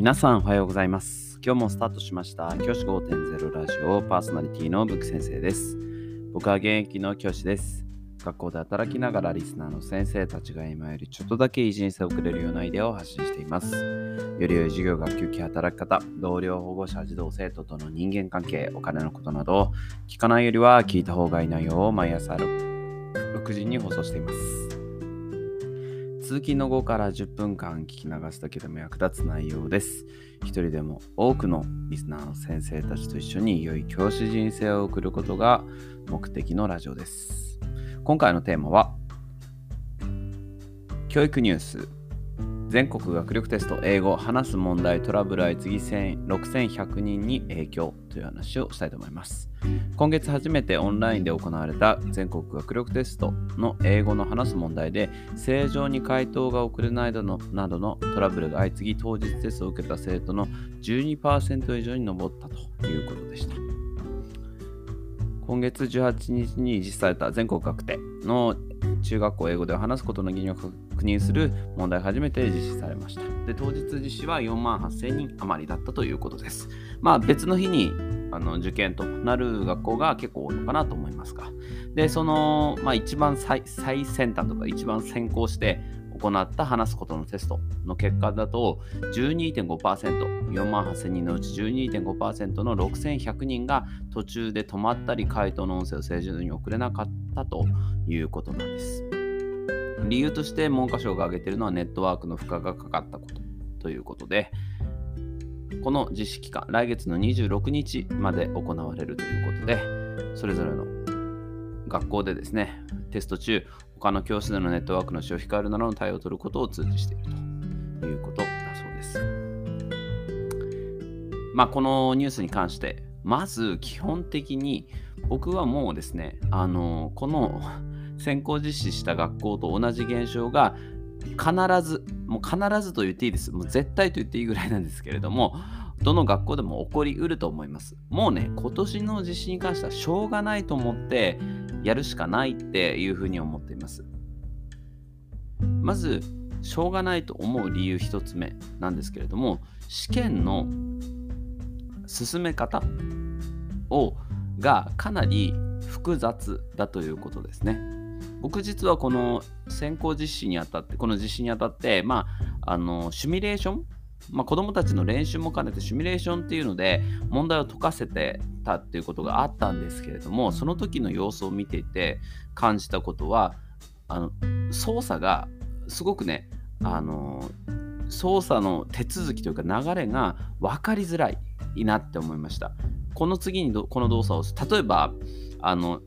皆さんおはようございます。今日もスタートしました教師5.0ラジオパーソナリティのブック先生です。僕は現役の教師です。学校で働きながらリスナーの先生たちが今よりちょっとだけいい人生を送れるようなアイデアを発信しています。より良い授業、学級期、働き方、同僚、保護者、児童、生徒との人間関係、お金のことなど、聞かないよりは聞いた方がいい内容を毎朝 6, 6時に放送しています。通勤の後から10分間聞き流すだけでも役立つ内容です。一人でも多くのリスナーの先生たちと一緒に良い教師人生を送ることが目的のラジオです。今回のテーマは教育ニュース全国学力テスト英語話す問題トラブル相次ぎ6100人に影響という話をしたいと思います。今月初めてオンラインで行われた全国学力テストの英語の話す問題で正常に回答が遅れないなどのなどのトラブルが相次ぎ当日テストを受けた生徒の12%以上に上ったということでした。今月18日に実施された全国学テの中学校英語で話すことの義務を確認する問題初めて実施されました。で当日実施は4万8000人余りだったということです。まあ別の日にあの受験となる学校が結構多いのかなと思いますが。で、その、まあ、一番最最先端とか一番先行して行った話すことのテストの結果だと12.5%、4万8000人のうち12.5%の6100人が途中で止まったり回答の音声を正常に送れなかったということなんです。理由として文科省が挙げているのはネットワークの負荷がかかったことということで、この実施期間、来月の26日まで行われるということで、それぞれの学校でですね、テスト中、他の教室でのネットワークの使用を控えるなどの対応を取ることを通知しているということだそうです。まあ、このニュースに関して、まず基本的に僕はもうですね、あのこの先行実施した学校と同じ現象が必ず、もう必ずと言っていいです。もう絶対と言っていいぐらいなんですけれども、どの学校でも起こりうると思います。もうね、今年の実施に関してはしょうがないと思ってやるしかないっていうふうに思っています。まず、しょうがないと思う理由一つ目なんですけれども、試験の進め方をがかなり複雑だということですね。僕実はこの先行実施にあたって、この実施にあたって、まあ、あのシミュレーションまあ、子どもたちの練習も兼ねてシミュレーションっていうので問題を解かせてたっていうことがあったんですけれどもその時の様子を見ていて感じたことはあの操作がすごくねあの操作の手続きというか流れが分かりづらいなって思いました。この次にこの動作を例えばあの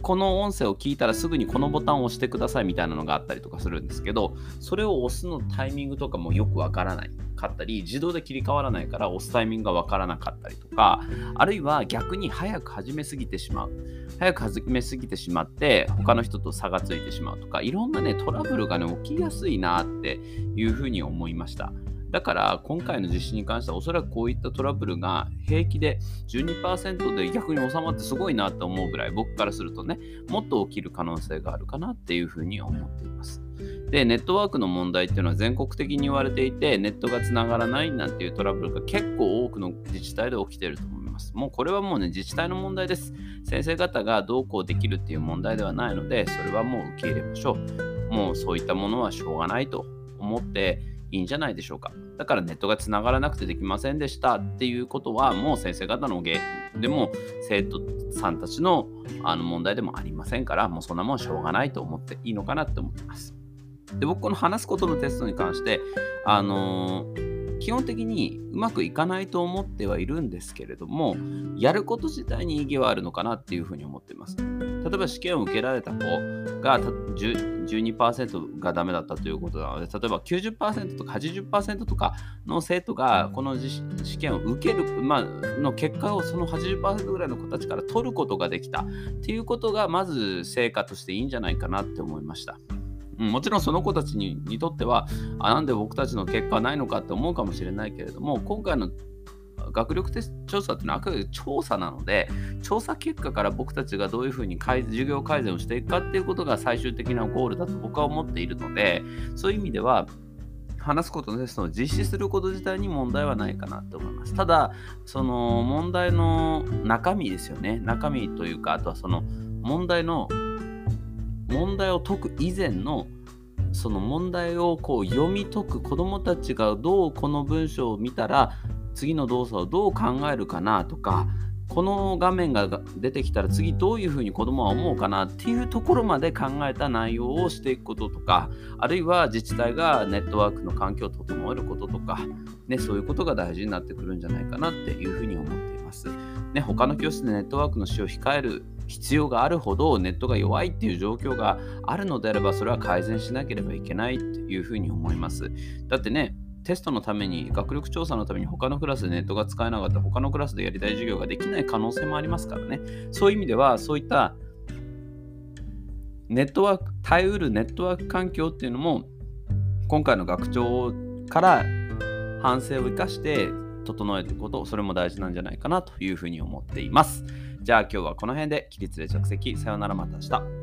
この音声を聞いたらすぐにこのボタンを押してくださいみたいなのがあったりとかするんですけど、それを押すのタイミングとかもよくわからないかったり、自動で切り替わらないから押すタイミングがわからなかったりとか、あるいは逆に早く始めすぎてしまう。早く始めすぎてしまって、他の人と差がついてしまうとか、いろんなね、トラブルがね、起きやすいなっていうふうに思いました。だから今回の実施に関してはおそらくこういったトラブルが平気で12%で逆に収まってすごいなと思うぐらい僕からするとねもっと起きる可能性があるかなっていうふうに思っています。でネットワークの問題っていうのは全国的に言われていてネットがつながらないなんていうトラブルが結構多くの自治体で起きていると思います。もうこれはもうね自治体の問題です。先生方がどうこうできるっていう問題ではないのでそれはもう受け入れましょう。もうそういったものはしょうがないと思っていいんじゃないでしょうか。だからネットがつながらなくてできませんでしたっていうことはもう先生方の原因でも生徒さんたちのあの問題でもありませんからもうそんなもんしょうがないと思っていいのかなって思ってます。で僕この話すことのテストに関してあのー基本的にうまくいかないと思ってはいるんですけれどもやること自体に意義はあるのかなっていうふうに思っています。例えば試験を受けられた子が12%がダメだったということなので例えば90%とか80%とかの生徒がこの試験を受ける、まあの結果をその80%ぐらいの子たちから取ることができたっていうことがまず成果としていいんじゃないかなって思いました。もちろんその子たちににとってはあなんで僕たちの結果はないのかって思うかもしれないけれども今回の学力テスト調査っていうのはあくまで調査なので調査結果から僕たちがどういうふうに授業改善をしていくかっていうことが最終的なゴールだと僕は思っているのでそういう意味では話すことのテストを実施すること自体に問題はないかなと思います。ただ、その問題の中身ですよね。中身というか、あとはその問題の問題を解く以前のその問題をこう読み解く子どもたちがどうこの文章を見たら次の動作をどう考えるかなとかこの画面が出てきたら次どういうふうに子供は思うかなっていうところまで考えた内容をしていくこととかあるいは自治体がネットワークの環境を整えることとか、ね、そういうことが大事になってくるんじゃないかなっていうふうに思っています。ね、他の教室でネットワークの使用を控える必要があるほどネットが弱いっていう状況があるのであればそれは改善しなければいけないっていうふうに思います。だってねテストのために学力調査のために他のクラスでネットが使えなかった他のクラスでやりたい授業ができない可能性もありますからね。そういう意味ではそういったネットワーク耐えうるネットワーク環境っていうのも今回の学長から反省を生かして整えていくことそれも大事なんじゃないかなというふうに思っています。じゃあ今日はこの辺で起立で着席。さようならまた明日。